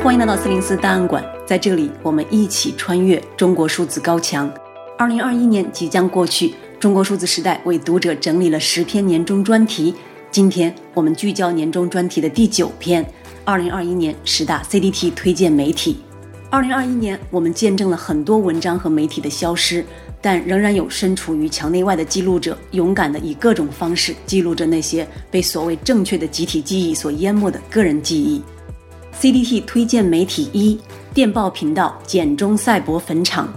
欢迎来到四零四档案馆，在这里我们一起穿越中国数字高墙。二零二一年即将过去，中国数字时代为读者整理了十篇年终专题。今天我们聚焦年终专题的第九篇：二零二一年十大 CDT 推荐媒体。二零二一年，我们见证了很多文章和媒体的消失，但仍然有身处于墙内外的记录者，勇敢地以各种方式记录着那些被所谓正确的集体记忆所淹没的个人记忆。CDT 推荐媒体一：电报频道简中赛博坟场。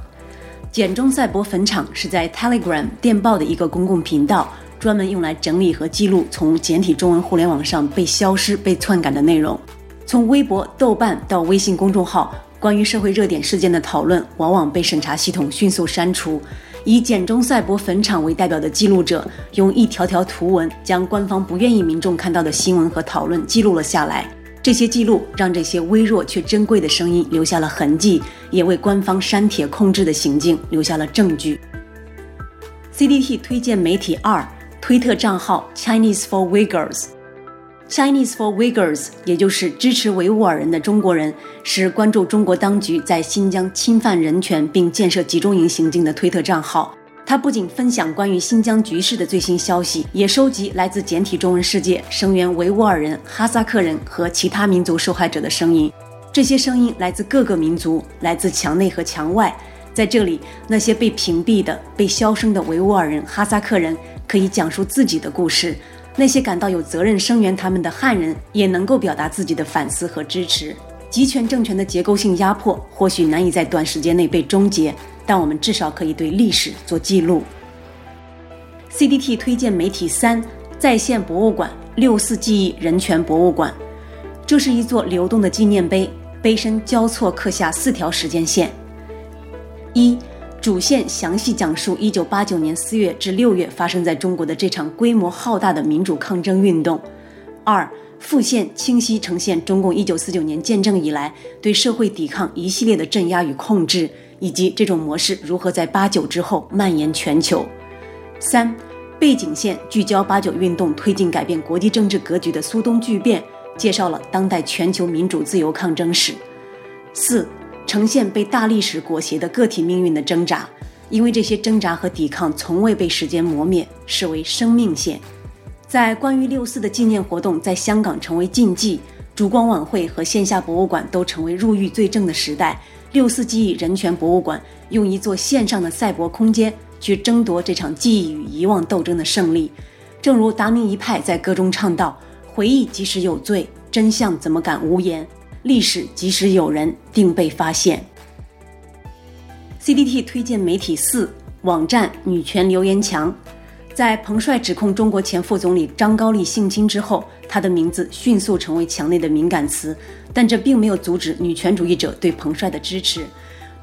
简中赛博坟场是在 Telegram 电报的一个公共频道，专门用来整理和记录从简体中文互联网上被消失、被篡改的内容。从微博、豆瓣到微信公众号，关于社会热点事件的讨论往往被审查系统迅速删除。以简中赛博坟场为代表的记录者，用一条条图文将官方不愿意民众看到的新闻和讨论记录了下来。这些记录让这些微弱却珍贵的声音留下了痕迹，也为官方删帖控制的行径留下了证据。CDT 推荐媒体二：推特账号 Chinese for Uyghurs。Chinese for Uyghurs，也就是支持维吾尔人的中国人，是关注中国当局在新疆侵犯人权并建设集中营行径的推特账号。他不仅分享关于新疆局势的最新消息，也收集来自简体中文世界声援维吾尔人、哈萨克人和其他民族受害者的声音。这些声音来自各个民族，来自墙内和墙外。在这里，那些被屏蔽的、被消声的维吾尔人、哈萨克人可以讲述自己的故事；那些感到有责任声援他们的汉人也能够表达自己的反思和支持。集权政权的结构性压迫或许难以在短时间内被终结。但我们至少可以对历史做记录。CDT 推荐媒体三：在线博物馆六四记忆人权博物馆。这是一座流动的纪念碑，碑身交错刻下四条时间线：一、主线详细讲述1989年4月至6月发生在中国的这场规模浩大的民主抗争运动；二、副线清晰呈现中共1949年建政以来对社会抵抗一系列的镇压与控制。以及这种模式如何在八九之后蔓延全球。三、背景线聚焦八九运动推进改变国际政治格局的苏东剧变，介绍了当代全球民主自由抗争史。四、呈现被大历史裹挟的个体命运的挣扎，因为这些挣扎和抵抗从未被时间磨灭，视为生命线。在关于六四的纪念活动在香港成为禁忌，烛光晚会和线下博物馆都成为入狱罪证的时代。六四记忆人权博物馆用一座线上的赛博空间去争夺这场记忆与遗忘斗争的胜利，正如达明一派在歌中唱道：“回忆即使有罪，真相怎么敢无言？历史即使有人，定被发现。” CDT 推荐媒体四网站女权留言墙。在彭帅指控中国前副总理张高丽性侵之后，他的名字迅速成为墙内的敏感词，但这并没有阻止女权主义者对彭帅的支持。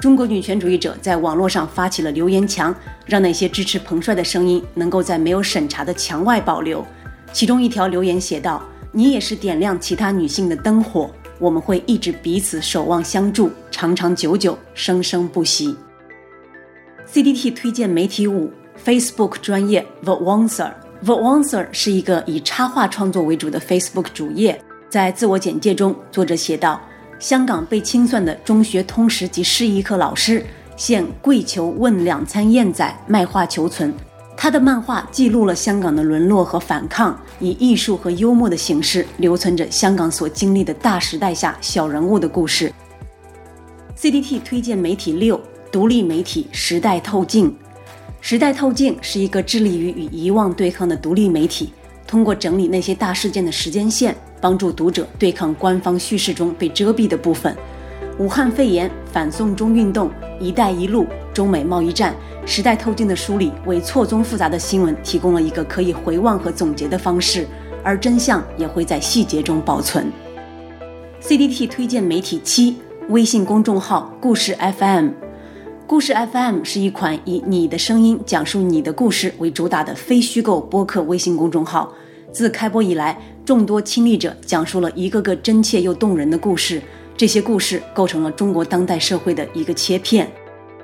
中国女权主义者在网络上发起了留言墙，让那些支持彭帅的声音能够在没有审查的墙外保留。其中一条留言写道：“你也是点亮其他女性的灯火，我们会一直彼此守望相助，长长久久，生生不息。” CDT 推荐媒体五。Facebook 专业 The Wonser，The Wonser 是一个以插画创作为主的 Facebook 主页。在自我简介中，作者写道：“香港被清算的中学通识及示意课老师，现跪求问两餐燕仔卖画求存。”他的漫画记录了香港的沦落和反抗，以艺术和幽默的形式留存着香港所经历的大时代下小人物的故事。CDT 推荐媒体六：独立媒体时代透镜。时代透镜是一个致力于与遗忘对抗的独立媒体，通过整理那些大事件的时间线，帮助读者对抗官方叙事中被遮蔽的部分。武汉肺炎、反送中运动、一带一路、中美贸易战，时代透镜的梳理为错综复杂的新闻提供了一个可以回望和总结的方式，而真相也会在细节中保存。CDT 推荐媒体七：微信公众号故事 FM。故事 FM 是一款以你的声音讲述你的故事为主打的非虚构播客微信公众号。自开播以来，众多亲历者讲述了一个个真切又动人的故事。这些故事构成了中国当代社会的一个切片。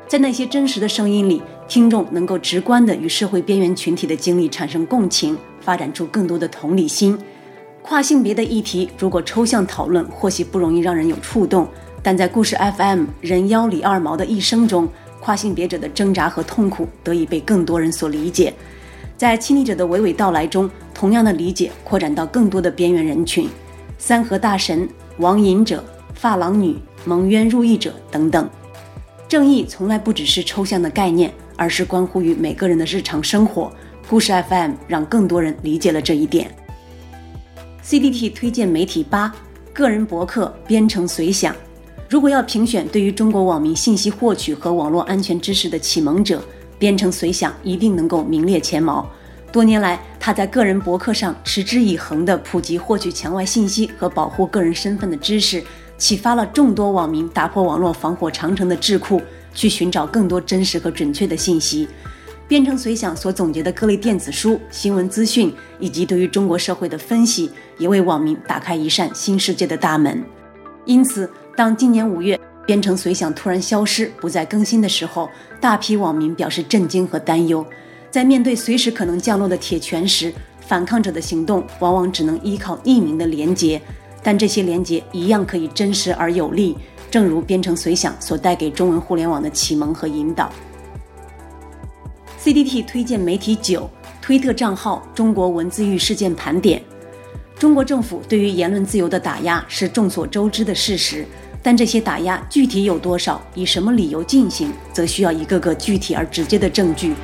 在那些真实的声音里，听众能够直观地与社会边缘群体的经历产生共情，发展出更多的同理心。跨性别的议题，如果抽象讨论，或许不容易让人有触动，但在故事 FM 人妖李二毛的一生中，跨性别者的挣扎和痛苦得以被更多人所理解。在亲历者的娓娓道来中，同样的理解扩展到更多的边缘人群，三和大神、网瘾者、发廊女、蒙冤入狱者等等。正义从来不只是抽象的概念，而是关乎于每个人的日常生活。故事 FM 让更多人理解了这一点。CDT 推荐媒体八，个人博客编程随想。如果要评选对于中国网民信息获取和网络安全知识的启蒙者，编程随想一定能够名列前茅。多年来，他在个人博客上持之以恒地普及获取墙外信息和保护个人身份的知识，启发了众多网民打破网络防火长城的智库，去寻找更多真实和准确的信息。编程随想所总结的各类电子书、新闻资讯，以及对于中国社会的分析，也为网民打开一扇新世界的大门。因此，当今年五月编程随想突然消失、不再更新的时候，大批网民表示震惊和担忧。在面对随时可能降落的铁拳时，反抗者的行动往往只能依靠匿名的连接，但这些连接一样可以真实而有力，正如编程随想所带给中文互联网的启蒙和引导。CDT 推荐媒体九，推特账号中国文字狱事件盘点。中国政府对于言论自由的打压是众所周知的事实，但这些打压具体有多少，以什么理由进行，则需要一个个具体而直接的证据。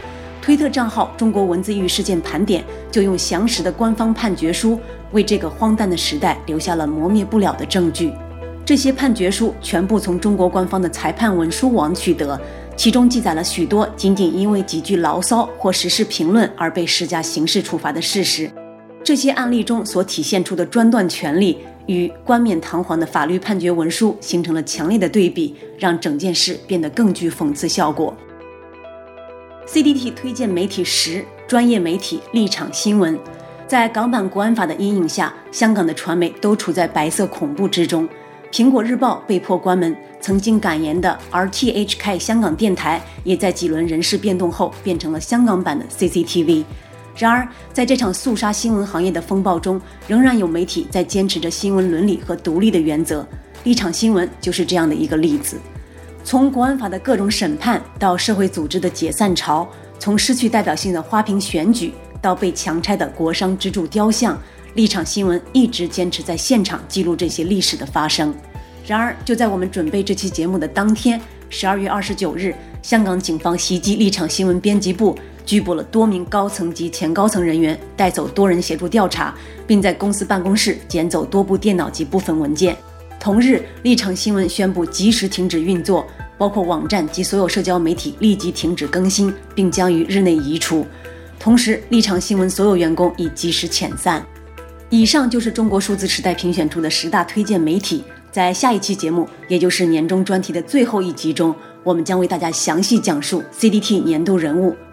推特账号中国文字狱事件盘点就用详实的官方判决书，为这个荒诞的时代留下了磨灭不了的证据。这些判决书全部从中国官方的裁判文书网取得。其中记载了许多仅仅因为几句牢骚或时事评论而被施加刑事处罚的事实。这些案例中所体现出的专断权力与冠冕堂皇的法律判决文书形成了强烈的对比，让整件事变得更具讽刺效果。CDT 推荐媒体十，专业媒体立场新闻。在港版国安法的阴影下，香港的传媒都处在白色恐怖之中。苹果日报被迫关门，曾经敢言的 RTHK 香港电台也在几轮人事变动后变成了香港版的 CCTV。然而，在这场肃杀新闻行业的风暴中，仍然有媒体在坚持着新闻伦理和独立的原则。立场新闻就是这样的一个例子。从国安法的各种审判到社会组织的解散潮，从失去代表性的花瓶选举到被强拆的国殤之柱雕像。立场新闻一直坚持在现场记录这些历史的发生。然而，就在我们准备这期节目的当天，十二月二十九日，香港警方袭击立场新闻编辑部，拘捕了多名高层及前高层人员，带走多人协助调查，并在公司办公室捡走多部电脑及部分文件。同日，立场新闻宣布及时停止运作，包括网站及所有社交媒体立即停止更新，并将于日内移除。同时，立场新闻所有员工已及时遣散。以上就是中国数字时代评选出的十大推荐媒体。在下一期节目，也就是年终专题的最后一集中，我们将为大家详细讲述 CDT 年度人物